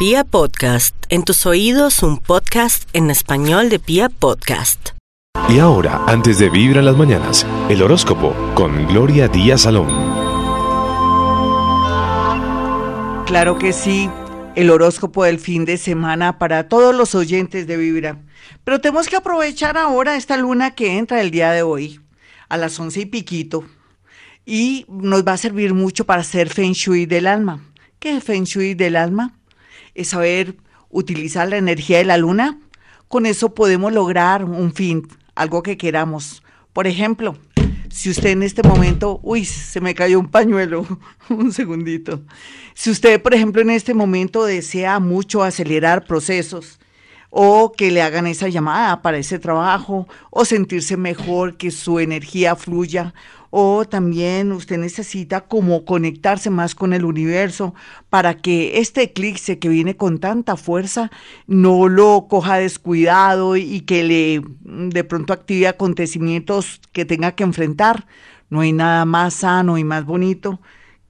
Pia Podcast, en tus oídos un podcast en español de Pia Podcast. Y ahora, antes de vivir en las mañanas, el horóscopo con Gloria Díaz Salón. Claro que sí, el horóscopo del fin de semana para todos los oyentes de Vibra. Pero tenemos que aprovechar ahora esta luna que entra el día de hoy, a las once y piquito, y nos va a servir mucho para hacer Feng Shui del alma. ¿Qué es Feng Shui del alma? Es saber utilizar la energía de la luna. Con eso podemos lograr un fin, algo que queramos. Por ejemplo, si usted en este momento, uy, se me cayó un pañuelo, un segundito. Si usted, por ejemplo, en este momento desea mucho acelerar procesos o que le hagan esa llamada para ese trabajo o sentirse mejor, que su energía fluya o también usted necesita como conectarse más con el universo para que este eclipse que viene con tanta fuerza no lo coja descuidado y que le de pronto active acontecimientos que tenga que enfrentar. No hay nada más sano y más bonito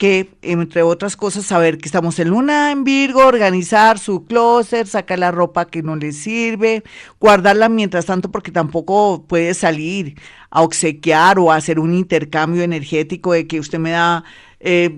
que, entre otras cosas, saber que estamos en luna en Virgo, organizar su closet, sacar la ropa que no le sirve, guardarla mientras tanto porque tampoco puede salir a obsequiar o a hacer un intercambio energético de que usted me da eh,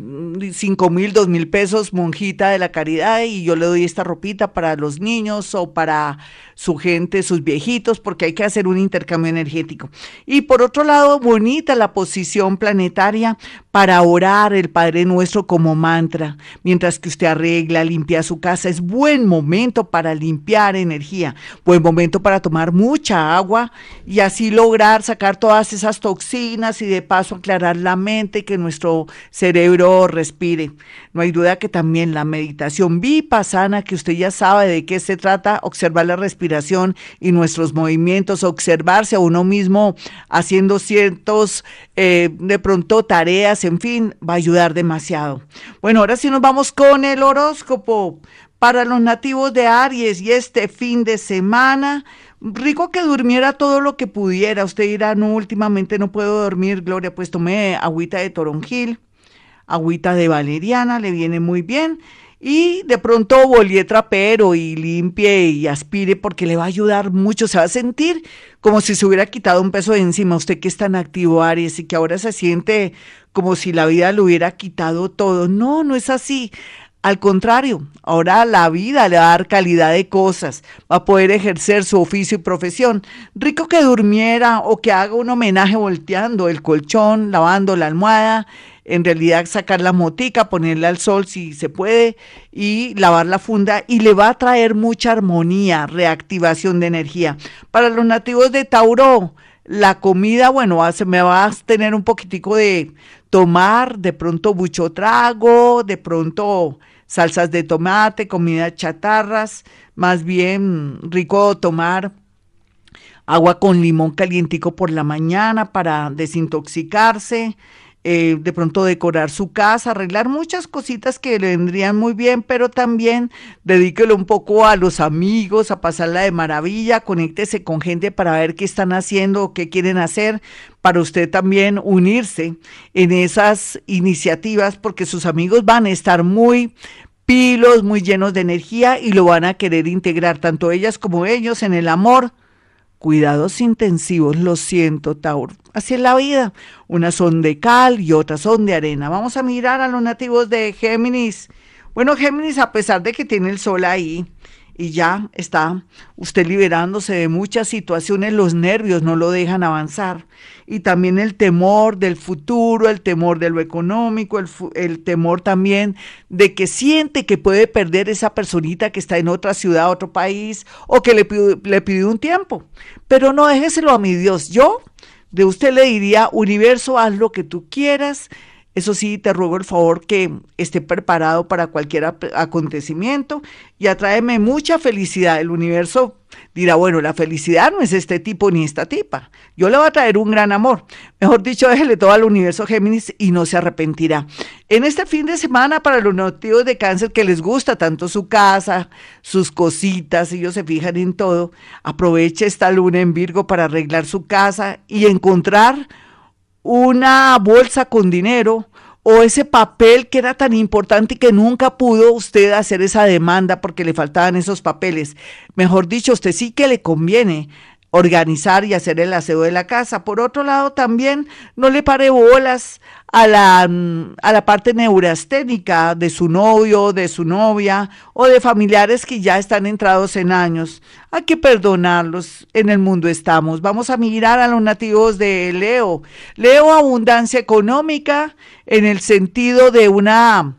cinco mil, dos mil pesos, monjita de la caridad, y yo le doy esta ropita para los niños o para su gente, sus viejitos, porque hay que hacer un intercambio energético. Y por otro lado, bonita la posición planetaria para orar el Padre Nuestro como mantra, mientras que usted arregla, limpia su casa. Es buen momento para limpiar energía, buen momento para tomar mucha agua y así lograr sacar todas esas toxinas y de paso aclarar la mente que nuestro cerebro respire. No hay duda que también la meditación vipassana, que usted ya sabe de qué se trata, observar la respiración y nuestros movimientos, observarse a uno mismo haciendo ciertos, eh, de pronto, tareas, en fin, va a ayudar demasiado. Bueno, ahora sí nos vamos con el horóscopo para los nativos de Aries y este fin de semana. Rico que durmiera todo lo que pudiera. Usted dirá, no, últimamente no puedo dormir, Gloria, pues tomé agüita de toronjil, agüita de valeriana, le viene muy bien y de pronto bolie trapero y limpie y aspire porque le va a ayudar mucho, se va a sentir como si se hubiera quitado un peso de encima, usted que es tan activo Aries y que ahora se siente como si la vida le hubiera quitado todo. No, no es así. Al contrario, ahora la vida le va a dar calidad de cosas, va a poder ejercer su oficio y profesión. Rico que durmiera o que haga un homenaje volteando el colchón, lavando la almohada, en realidad sacar la motica, ponerla al sol si se puede y lavar la funda y le va a traer mucha armonía, reactivación de energía. Para los nativos de Tauro, la comida, bueno, se me va a tener un poquitico de tomar, de pronto mucho trago, de pronto salsas de tomate, comida chatarras, más bien rico tomar agua con limón calientico por la mañana para desintoxicarse, eh, de pronto decorar su casa, arreglar muchas cositas que le vendrían muy bien, pero también dedíquelo un poco a los amigos, a pasarla de maravilla, conéctese con gente para ver qué están haciendo qué quieren hacer, para usted también unirse en esas iniciativas, porque sus amigos van a estar muy pilos, muy llenos de energía y lo van a querer integrar, tanto ellas como ellos, en el amor Cuidados intensivos, lo siento, Tauro. Así es la vida. Unas son de cal y otras son de arena. Vamos a mirar a los nativos de Géminis. Bueno, Géminis, a pesar de que tiene el sol ahí, y ya está usted liberándose de muchas situaciones, los nervios no lo dejan avanzar. Y también el temor del futuro, el temor de lo económico, el, temor también de que siente que puede perder esa personita que está en otra ciudad, otro país, o que le, pidió un tiempo. Pero no déjeselo a mi Dios. Yo de usted le diría, universo, haz lo que tú quieras eso sí, te ruego el favor que esté preparado para cualquier acontecimiento y atráeme mucha felicidad. El universo dirá, bueno, la felicidad no es este tipo ni esta tipa. Yo le voy a traer un gran amor. Mejor dicho, déjele todo al universo Géminis y no se arrepentirá. En este fin de semana, para los nativos de cáncer que les gusta tanto su casa, sus cositas, ellos se fijan en todo, aproveche esta luna en Virgo para arreglar su casa y encontrar una bolsa con dinero o ese papel que era tan importante y que nunca pudo usted hacer esa demanda porque le faltaban esos papeles. Mejor dicho, usted sí que le conviene organizar y hacer el aseo de la casa. Por otro lado, también no le pare bolas a la, mm, a la parte neurasténica de su novio, de su novia o de familiares que ya están entrados en años. Hay que perdonarlos, en el mundo estamos. Vamos a mirar a los nativos de Leo. Leo abundancia económica en el sentido de una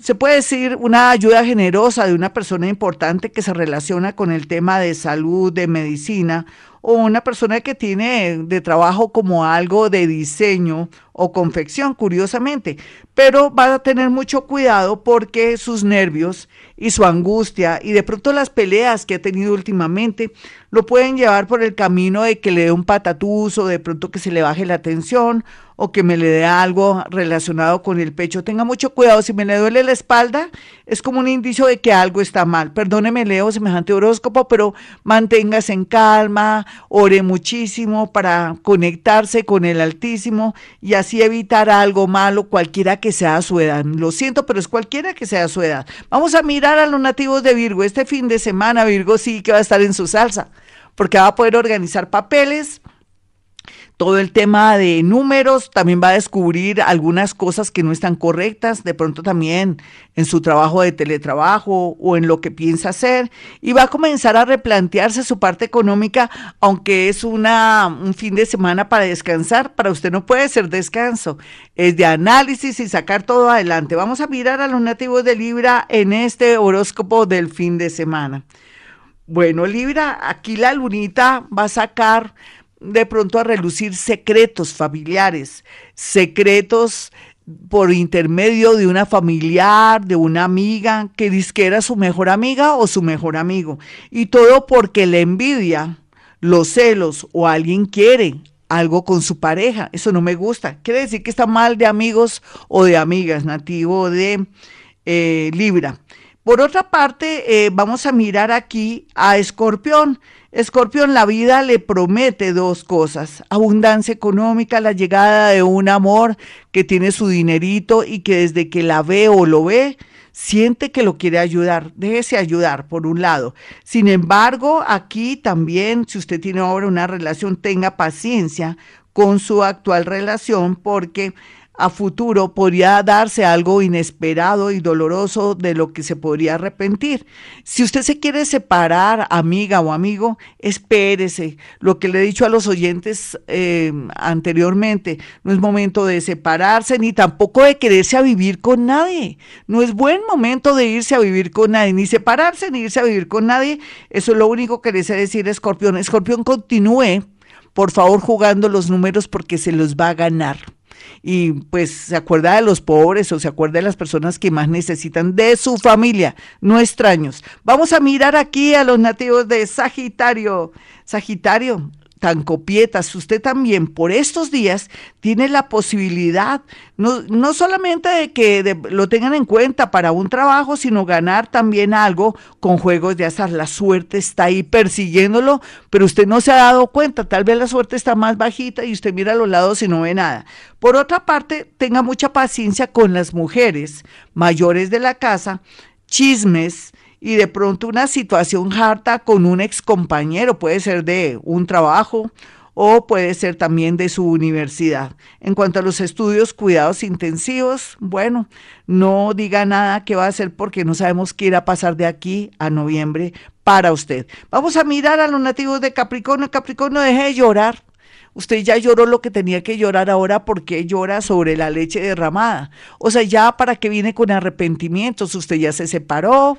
se puede decir una ayuda generosa de una persona importante que se relaciona con el tema de salud, de medicina o una persona que tiene de trabajo como algo de diseño o confección, curiosamente, pero va a tener mucho cuidado porque sus nervios y su angustia y de pronto las peleas que ha tenido últimamente lo pueden llevar por el camino de que le dé un patatús o de pronto que se le baje la tensión o que me le dé algo relacionado con el pecho. Tenga mucho cuidado, si me le duele la espalda, es como un indicio de que algo está mal. Perdóneme, leo semejante horóscopo, pero manténgase en calma, ore muchísimo para conectarse con el Altísimo y así evitar algo malo, cualquiera que sea su edad. Lo siento, pero es cualquiera que sea su edad. Vamos a mirar a los nativos de Virgo. Este fin de semana, Virgo sí que va a estar en su salsa, porque va a poder organizar papeles todo el tema de números, también va a descubrir algunas cosas que no están correctas, de pronto también en su trabajo de teletrabajo o en lo que piensa hacer, y va a comenzar a replantearse su parte económica, aunque es una, un fin de semana para descansar, para usted no puede ser descanso, es de análisis y sacar todo adelante. Vamos a mirar a los nativos de Libra en este horóscopo del fin de semana. Bueno, Libra, aquí la lunita va a sacar de pronto a relucir secretos familiares, secretos por intermedio de una familiar, de una amiga, que dice que era su mejor amiga o su mejor amigo. Y todo porque la envidia, los celos o alguien quiere algo con su pareja. Eso no me gusta. Quiere decir que está mal de amigos o de amigas, nativo de eh, Libra. Por otra parte, eh, vamos a mirar aquí a Escorpión. Escorpión, la vida le promete dos cosas, abundancia económica, la llegada de un amor que tiene su dinerito y que desde que la ve o lo ve, siente que lo quiere ayudar, déjese ayudar por un lado. Sin embargo, aquí también, si usted tiene ahora una relación, tenga paciencia con su actual relación porque a futuro podría darse algo inesperado y doloroso de lo que se podría arrepentir. Si usted se quiere separar, amiga o amigo, espérese. Lo que le he dicho a los oyentes eh, anteriormente, no es momento de separarse ni tampoco de quererse a vivir con nadie. No es buen momento de irse a vivir con nadie, ni separarse ni irse a vivir con nadie. Eso es lo único que le sé decir, Escorpión. Escorpión, continúe, por favor, jugando los números porque se los va a ganar y pues se acuerda de los pobres o se acuerda de las personas que más necesitan de su familia, no extraños. Vamos a mirar aquí a los nativos de Sagitario. Sagitario, tan copietas, usted también por estos días tiene la posibilidad, no, no solamente de que lo tengan en cuenta para un trabajo, sino ganar también algo con juegos de azar. La suerte está ahí persiguiéndolo, pero usted no se ha dado cuenta, tal vez la suerte está más bajita y usted mira a los lados y no ve nada. Por otra parte, tenga mucha paciencia con las mujeres mayores de la casa, chismes, y de pronto una situación harta con un ex compañero, puede ser de un trabajo o puede ser también de su universidad. En cuanto a los estudios, cuidados intensivos, bueno, no diga nada que va a hacer porque no sabemos qué irá a pasar de aquí a noviembre para usted. Vamos a mirar a los nativos de Capricornio. Capricornio, deje de llorar. Usted ya lloró lo que tenía que llorar ahora porque llora sobre la leche derramada. O sea, ya para qué viene con arrepentimientos. Usted ya se separó,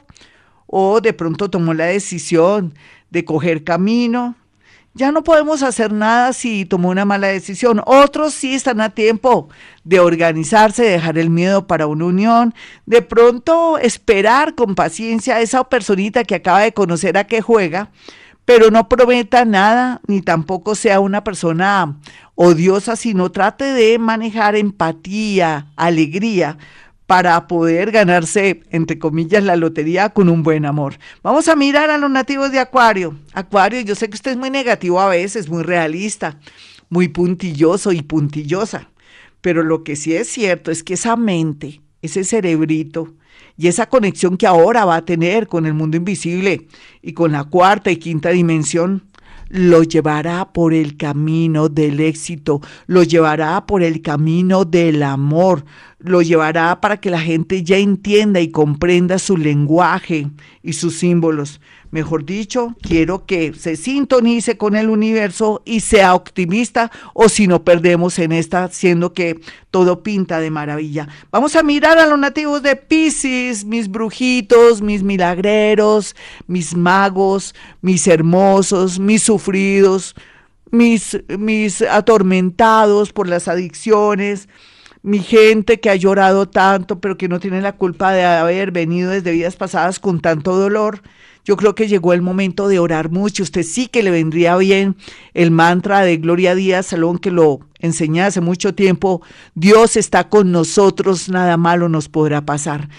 o de pronto tomó la decisión de coger camino. Ya no podemos hacer nada si tomó una mala decisión. Otros sí están a tiempo de organizarse, de dejar el miedo para una unión, de pronto esperar con paciencia a esa personita que acaba de conocer a qué juega, pero no prometa nada, ni tampoco sea una persona odiosa, sino trate de manejar empatía, alegría, para poder ganarse, entre comillas, la lotería con un buen amor. Vamos a mirar a los nativos de Acuario. Acuario, yo sé que usted es muy negativo a veces, muy realista, muy puntilloso y puntillosa. Pero lo que sí es cierto es que esa mente, ese cerebrito y esa conexión que ahora va a tener con el mundo invisible y con la cuarta y quinta dimensión, lo llevará por el camino del éxito, lo llevará por el camino del amor, lo llevará para que la gente ya entienda y comprenda su lenguaje y sus símbolos. Mejor dicho, quiero que se sintonice con el universo y sea optimista o si no perdemos en esta, siendo que todo pinta de maravilla. Vamos a mirar a los nativos de Pisces, mis brujitos, mis milagreros, mis magos, mis hermosos, mis sufridos, mis, mis atormentados por las adicciones, mi gente que ha llorado tanto, pero que no tiene la culpa de haber venido desde vidas pasadas con tanto dolor. Yo creo que llegó el momento de orar mucho. Usted sí que le vendría bien el mantra de Gloria Díaz Salón que lo enseñé hace mucho tiempo. Dios está con nosotros, nada malo nos podrá pasar.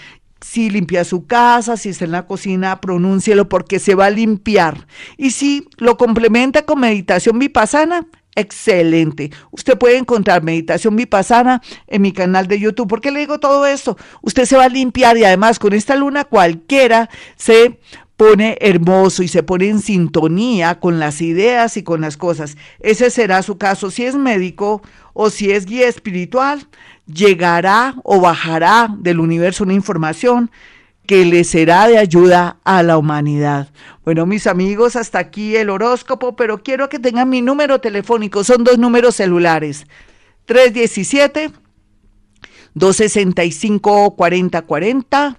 Si limpia su casa, si está en la cocina, pronúncielo porque se va a limpiar. Y si lo complementa con meditación vipassana, excelente. Usted puede encontrar meditación vipassana en mi canal de YouTube. ¿Por qué le digo todo esto? Usted se va a limpiar y además con esta luna cualquiera se pone hermoso y se pone en sintonía con las ideas y con las cosas. Ese será su caso. Si es médico o si es guía espiritual, llegará o bajará del universo una información que le será de ayuda a la humanidad. Bueno, mis amigos, hasta aquí el horóscopo, pero quiero que tengan mi número telefónico. Son dos números celulares. 317 265 4040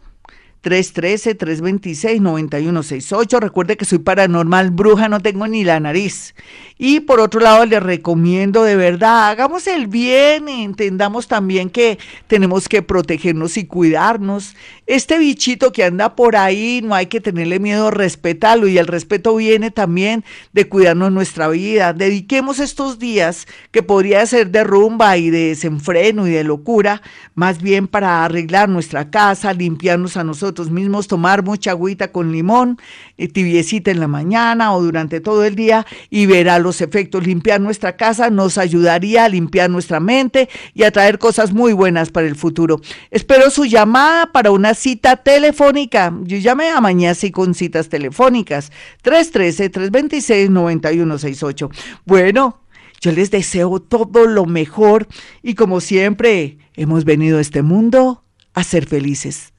313-326-9168. Recuerde que soy paranormal bruja, no tengo ni la nariz. Y por otro lado, le recomiendo de verdad, hagamos el bien, entendamos también que tenemos que protegernos y cuidarnos. Este bichito que anda por ahí, no hay que tenerle miedo, respetarlo. Y el respeto viene también de cuidarnos nuestra vida. Dediquemos estos días, que podría ser de rumba y de desenfreno y de locura, más bien para arreglar nuestra casa, limpiarnos a nosotros mismos, tomar mucha agüita con limón, eh, tibiecita en la mañana o durante todo el día y verá los efectos. Limpiar nuestra casa nos ayudaría a limpiar nuestra mente y a traer cosas muy buenas para el futuro. Espero su llamada para una cita telefónica. Yo llamé a mañana sí con citas telefónicas. 313-326-9168. Bueno, yo les deseo todo lo mejor y como siempre, hemos venido a este mundo a ser felices.